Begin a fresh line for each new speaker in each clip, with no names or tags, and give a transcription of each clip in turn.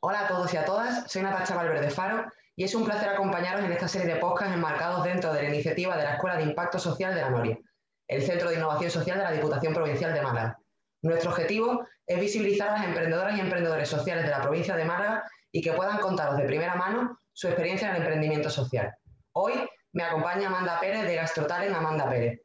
Hola a todos y a todas, soy Natacha Valverde Faro y es un placer acompañaros en esta serie de podcasts enmarcados dentro de la iniciativa de la Escuela de Impacto Social de la Noria, el Centro de Innovación Social de la Diputación Provincial de Málaga. Nuestro objetivo es visibilizar a las emprendedoras y emprendedores sociales de la provincia de Málaga y que puedan contaros de primera mano su experiencia en el emprendimiento social. Hoy me acompaña Amanda Pérez de Gastrotalent Amanda Pérez,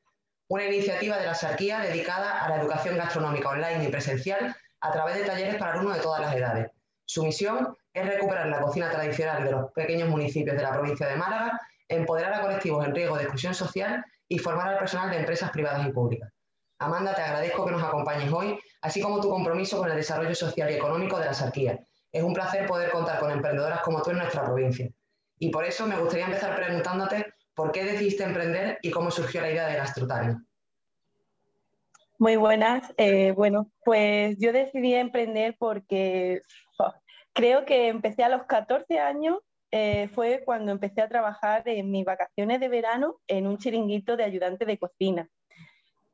una iniciativa de la Sarquía dedicada a la educación gastronómica online y presencial a través de talleres para alumnos de todas las edades. Su misión es recuperar la cocina tradicional de los pequeños municipios de la provincia de Málaga, empoderar a colectivos en riesgo de exclusión social y formar al personal de empresas privadas y públicas. Amanda, te agradezco que nos acompañes hoy, así como tu compromiso con el desarrollo social y económico de la Sarquía. Es un placer poder contar con emprendedoras como tú en nuestra provincia. Y por eso me gustaría empezar preguntándote por qué decidiste emprender y cómo surgió la idea de Gastrotari.
Muy buenas. Eh, bueno, pues yo decidí emprender porque Creo que empecé a los 14 años, eh, fue cuando empecé a trabajar en mis vacaciones de verano en un chiringuito de ayudante de cocina.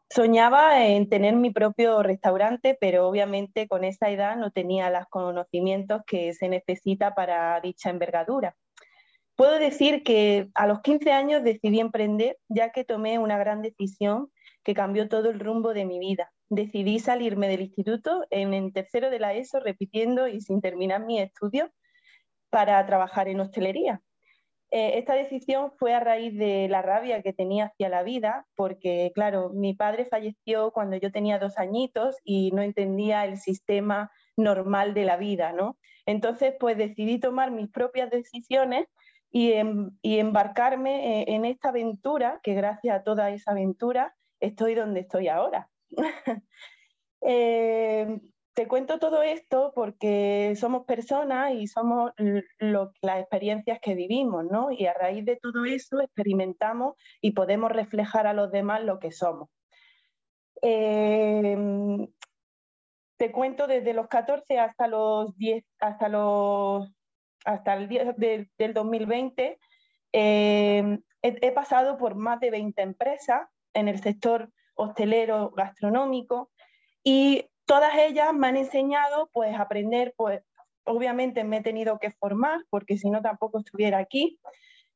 Soñaba en tener mi propio restaurante, pero obviamente con esa edad no tenía los conocimientos que se necesita para dicha envergadura. Puedo decir que a los 15 años decidí emprender, ya que tomé una gran decisión que cambió todo el rumbo de mi vida decidí salirme del instituto en el tercero de la ESO, repitiendo y sin terminar mi estudios para trabajar en hostelería. Eh, esta decisión fue a raíz de la rabia que tenía hacia la vida, porque, claro, mi padre falleció cuando yo tenía dos añitos y no entendía el sistema normal de la vida, ¿no? Entonces, pues decidí tomar mis propias decisiones y, em, embarcarme eh, en esta aventura, que gracias a toda esa aventura estoy donde estoy ahora. Eh, te cuento todo esto porque somos personas y somos las experiencias que vivimos, ¿no? Y a raíz de todo eso experimentamos y podemos reflejar a los demás lo que somos. Eh, te cuento desde los 14 hasta los 10, hasta los hasta el día del 2020, eh, he, he, pasado por más de 20 empresas en el sector hostelero, gastronómico, y todas ellas me han enseñado pues a aprender, pues obviamente me he tenido que formar, porque si no tampoco estuviera aquí,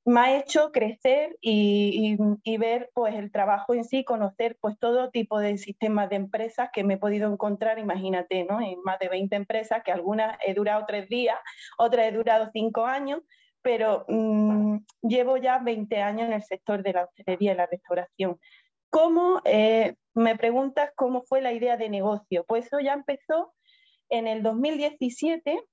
me ha hecho crecer y, ver pues el trabajo en sí, conocer pues todo tipo de sistemas de empresas que me he podido encontrar, imagínate, ¿no? En más de 20 empresas, que algunas he durado tres días, otras he durado cinco años, pero mm, llevo ya 20 años en el sector de la hostelería y la restauración. ¿Cómo, eh, me preguntas cómo fue la idea de negocio? Pues eso ya empezó en el 2017,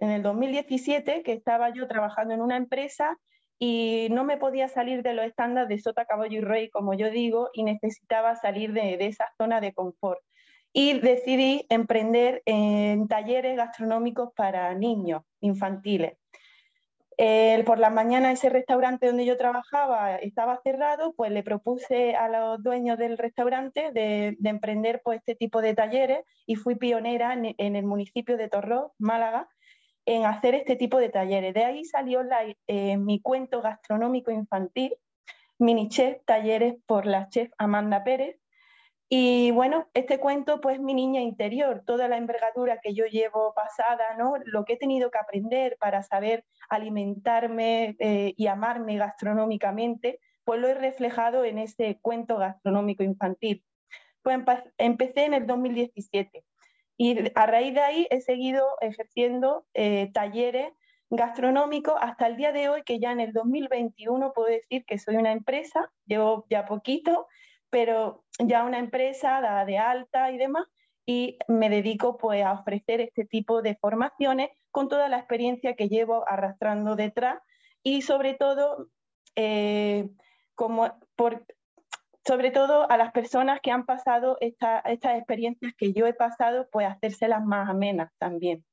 en el 2017 que estaba yo trabajando en una empresa y no me podía salir de los estándares de sota, caballo y rey, como yo digo, y necesitaba salir de, de esa zona de confort. Y decidí emprender en talleres gastronómicos para niños infantiles por la mañana ese restaurante donde yo trabajaba estaba cerrado, pues le propuse a los dueños del restaurante de, emprender pues, este tipo de talleres y fui pionera en, el municipio de Torró, Málaga, en hacer este tipo de talleres. De ahí salió eh, mi cuento gastronómico infantil, Mini Chef Talleres por la chef Amanda Pérez, y bueno, este cuento, pues mi niña interior, toda la envergadura que yo llevo pasada, ¿no? Lo que he tenido que aprender para saber alimentarme eh, y amarme gastronómicamente, pues lo he reflejado en este cuento gastronómico infantil. Pues empecé en el 2017 y a raíz de ahí he seguido ejerciendo eh, talleres gastronómicos hasta el día de hoy, que ya en el 2021 puedo decir que soy una empresa, llevo ya poquito, pero ya una empresa dada de alta y demás, y me dedico pues a ofrecer este tipo de formaciones con toda la experiencia que llevo arrastrando detrás y sobre todo eh, como por, sobre todo a las personas que han pasado estas experiencias que yo he pasado, pues hacérselas más amenas también.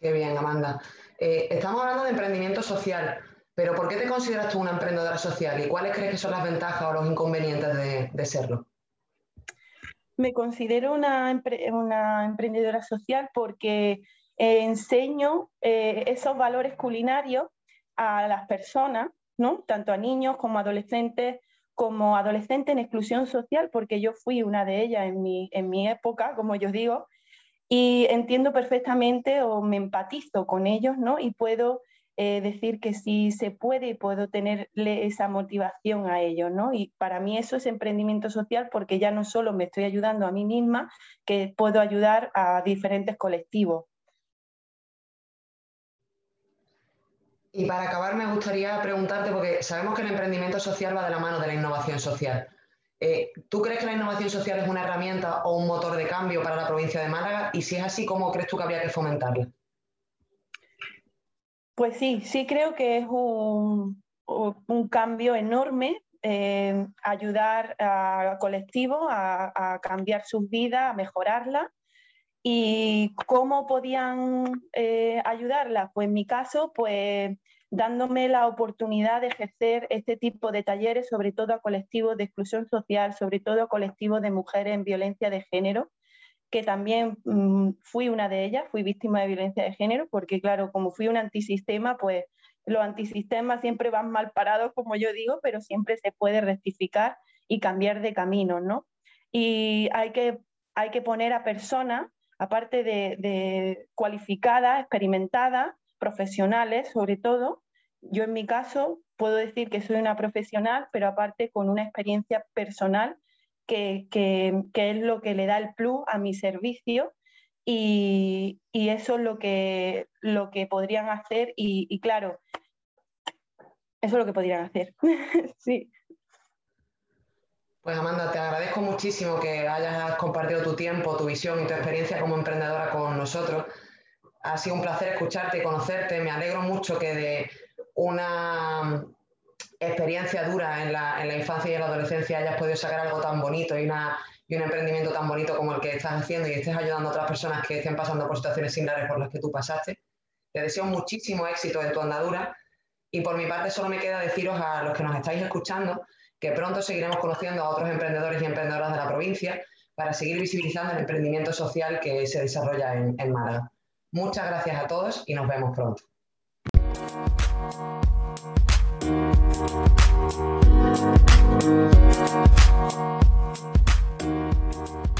Qué bien, Amanda. Eh, estamos hablando de emprendimiento social. Pero ¿por qué te consideras tú una emprendedora social y cuáles crees que son las ventajas o los inconvenientes de, serlo?
Me considero una, emprendedora social porque eh, enseño eh, esos valores culinarios a las personas, ¿no? tanto a niños como adolescentes como adolescente en exclusión social, porque yo fui una de ellas en mi, en mi época, como yo digo, y entiendo perfectamente o me empatizo con ellos, ¿no? Y puedo eh, decir que sí se puede puedo tenerle esa motivación a ellos, ¿no? Y para mí eso es emprendimiento social porque ya no solo me estoy ayudando a mí misma, que puedo ayudar a diferentes colectivos.
Y para acabar me gustaría preguntarte, porque sabemos que el emprendimiento social va de la mano de la innovación social. Eh, ¿Tú crees que la innovación social es una herramienta o un motor de cambio para la provincia de Málaga? Y si es así, ¿cómo crees tú que habría que fomentarla?
Pues sí, sí creo que es un, cambio enorme eh, ayudar a colectivos a, cambiar sus vidas, a mejorarla. ¿Y cómo podían eh, ayudarla? Pues en mi caso, pues dándome la oportunidad de ejercer este tipo de talleres, sobre todo a colectivos de exclusión social, sobre todo a colectivos de mujeres en violencia de género, que también mm, fui una de ellas, fui víctima de violencia de género, porque claro, como fui un antisistema, pues los antisistemas siempre van mal parados, como yo digo, pero siempre se puede rectificar y cambiar de camino, ¿no? Y hay que, hay que poner a personas aparte de, cualificadas, experimentadas, profesionales sobre todo. Yo en mi caso puedo decir que soy una profesional, pero aparte con una experiencia personal que, es lo que le da el plus a mi servicio y, eso es lo que, lo que podrían hacer y, y claro, eso es lo que podrían hacer. sí.
Pues Amanda, te agradezco muchísimo que hayas compartido tu tiempo, tu visión y tu experiencia como emprendedora con nosotros. Ha sido un placer escucharte y conocerte. Me alegro mucho que de una experiencia dura en la, infancia y en la adolescencia hayas podido sacar algo tan bonito y, y un emprendimiento tan bonito como el que estás haciendo y estés ayudando a otras personas que estén pasando por situaciones similares por las que tú pasaste. Te deseo muchísimo éxito en tu andadura y por mi parte solo me queda deciros a los que nos estáis escuchando que pronto seguiremos conociendo a otros emprendedores y emprendedoras de la provincia para seguir visibilizando el emprendimiento social que se desarrolla en, en Málaga. Muchas gracias a todos y nos vemos pronto. Thank you.